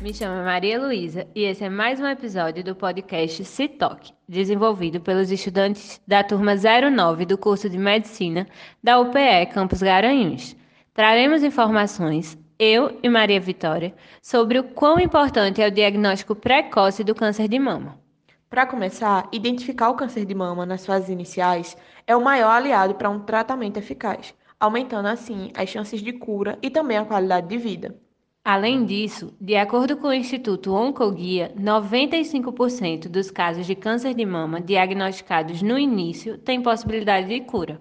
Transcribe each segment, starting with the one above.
Me chamo Maria Luísa e esse é mais um episódio do podcast CITOC, desenvolvido pelos estudantes da turma 09 do curso de Medicina da UPE Campus Garanhuns. Traremos informações, eu e Maria Vitória, sobre o quão importante é o diagnóstico precoce do câncer de mama. Para começar, identificar o câncer de mama nas fases iniciais é o maior aliado para um tratamento eficaz, aumentando assim as chances de cura e também a qualidade de vida. Além disso, de acordo com o Instituto Oncoguia, 95% dos casos de câncer de mama diagnosticados no início têm possibilidade de cura.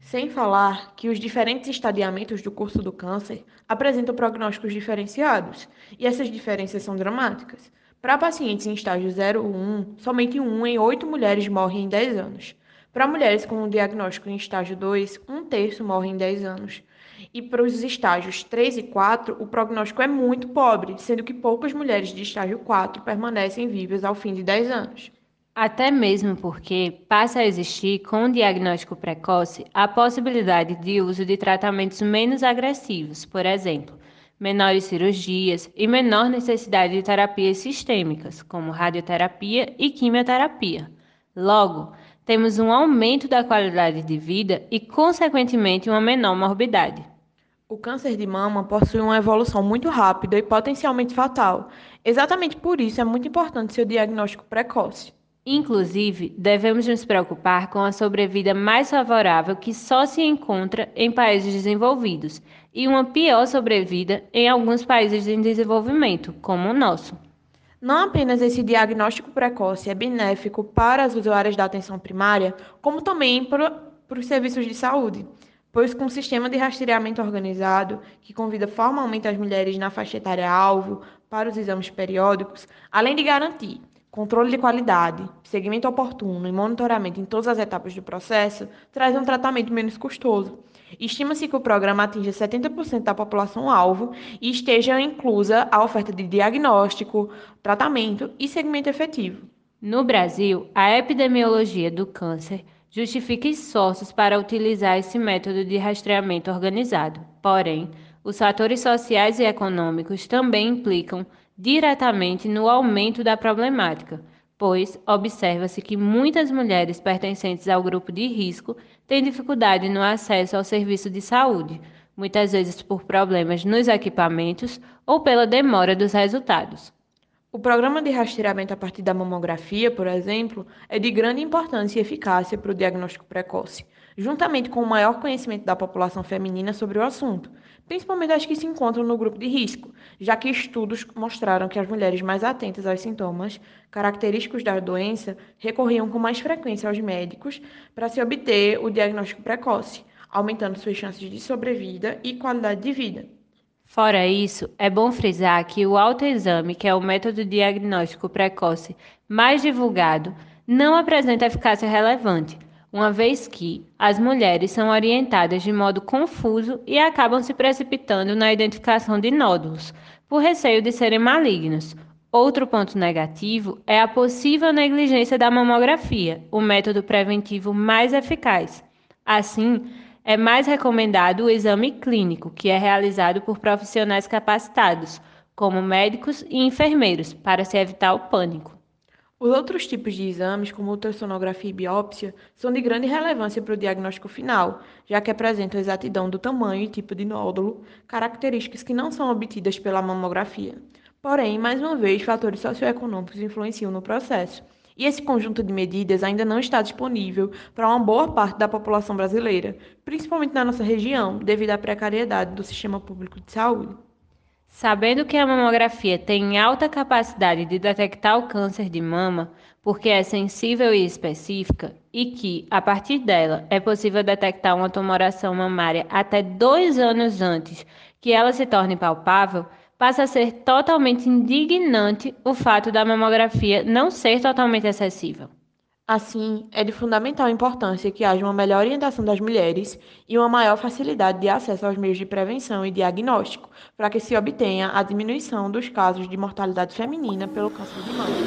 Sem falar que os diferentes estadiamentos do curso do câncer apresentam prognósticos diferenciados, e essas diferenças são dramáticas. Para pacientes em estágio 0 ou 1, somente 1 em 8 mulheres morrem em 10 anos. Para mulheres com um diagnóstico em estágio 2, um terço morre em 10 anos. E para os estágios 3 e 4, o prognóstico é muito pobre, sendo que poucas mulheres de estágio 4 permanecem vivas ao fim de 10 anos. Até mesmo porque passa a existir, com o diagnóstico precoce, a possibilidade de uso de tratamentos menos agressivos, por exemplo, menores cirurgias e menor necessidade de terapias sistêmicas, como radioterapia e quimioterapia. Logo, temos um aumento da qualidade de vida e, consequentemente, uma menor morbidade. O câncer de mama possui uma evolução muito rápida e potencialmente fatal. Exatamente por isso é muito importante seu diagnóstico precoce. Inclusive, devemos nos preocupar com a sobrevida mais favorável que só se encontra em países desenvolvidos e uma pior sobrevida em alguns países em desenvolvimento, como o nosso. Não apenas esse diagnóstico precoce é benéfico para as usuárias da atenção primária, como também para, os serviços de saúde, pois com um sistema de rastreamento organizado, que convida formalmente as mulheres na faixa etária alvo para os exames periódicos, além de garantir controle de qualidade, segmento oportuno e monitoramento em todas as etapas do processo, traz um tratamento menos custoso Estima-se que o programa atinja 70% da população-alvo e esteja inclusa a oferta de diagnóstico, tratamento e segmento efetivo. No Brasil, a epidemiologia do câncer justifica esforços para utilizar esse método de rastreamento organizado. Porém, os fatores sociais e econômicos também implicam diretamente no aumento da problemática pois observa-se que muitas mulheres pertencentes ao grupo de risco têm dificuldade no acesso ao serviço de saúde, muitas vezes por problemas nos equipamentos ou pela demora dos resultados. O programa de rastreamento a partir da mamografia, por exemplo, é de grande importância e eficácia para o diagnóstico precoce, juntamente com o maior conhecimento da população feminina sobre o assunto, principalmente as que se encontram no grupo de risco, já que estudos mostraram que as mulheres mais atentas aos sintomas característicos da doença recorriam com mais frequência aos médicos para se obter o diagnóstico precoce, aumentando suas chances de sobrevida e qualidade de vida. Fora isso, é bom frisar que o autoexame, que é o método diagnóstico precoce mais divulgado, não apresenta eficácia relevante, uma vez que as mulheres são orientadas de modo confuso e acabam se precipitando na identificação de nódulos, por receio de serem malignos. Outro ponto negativo é a possível negligência da mamografia, o método preventivo mais eficaz. Assim, é mais recomendado o exame clínico, que é realizado por profissionais capacitados, como médicos e enfermeiros, para se evitar o pânico. Os outros tipos de exames, como ultrassonografia e biópsia, são de grande relevância para o diagnóstico final, já que apresentam exatidão do tamanho e tipo de nódulo, características que não são obtidas pela mamografia. Porém, mais uma vez, fatores socioeconômicos influenciam no processo. E esse conjunto de medidas ainda não está disponível para uma boa parte da população brasileira, principalmente na nossa região, devido à precariedade do sistema público de saúde. Sabendo que a mamografia tem alta capacidade de detectar o câncer de mama, porque é sensível e específica, e que, a partir dela, é possível detectar uma tumoração mamária até dois anos antes que ela se torne palpável, passa a ser totalmente indignante o fato da mamografia não ser totalmente acessível. Assim, é de fundamental importância que haja uma melhor orientação das mulheres e uma maior facilidade de acesso aos meios de prevenção e diagnóstico, para que se obtenha a diminuição dos casos de mortalidade feminina pelo câncer de mama.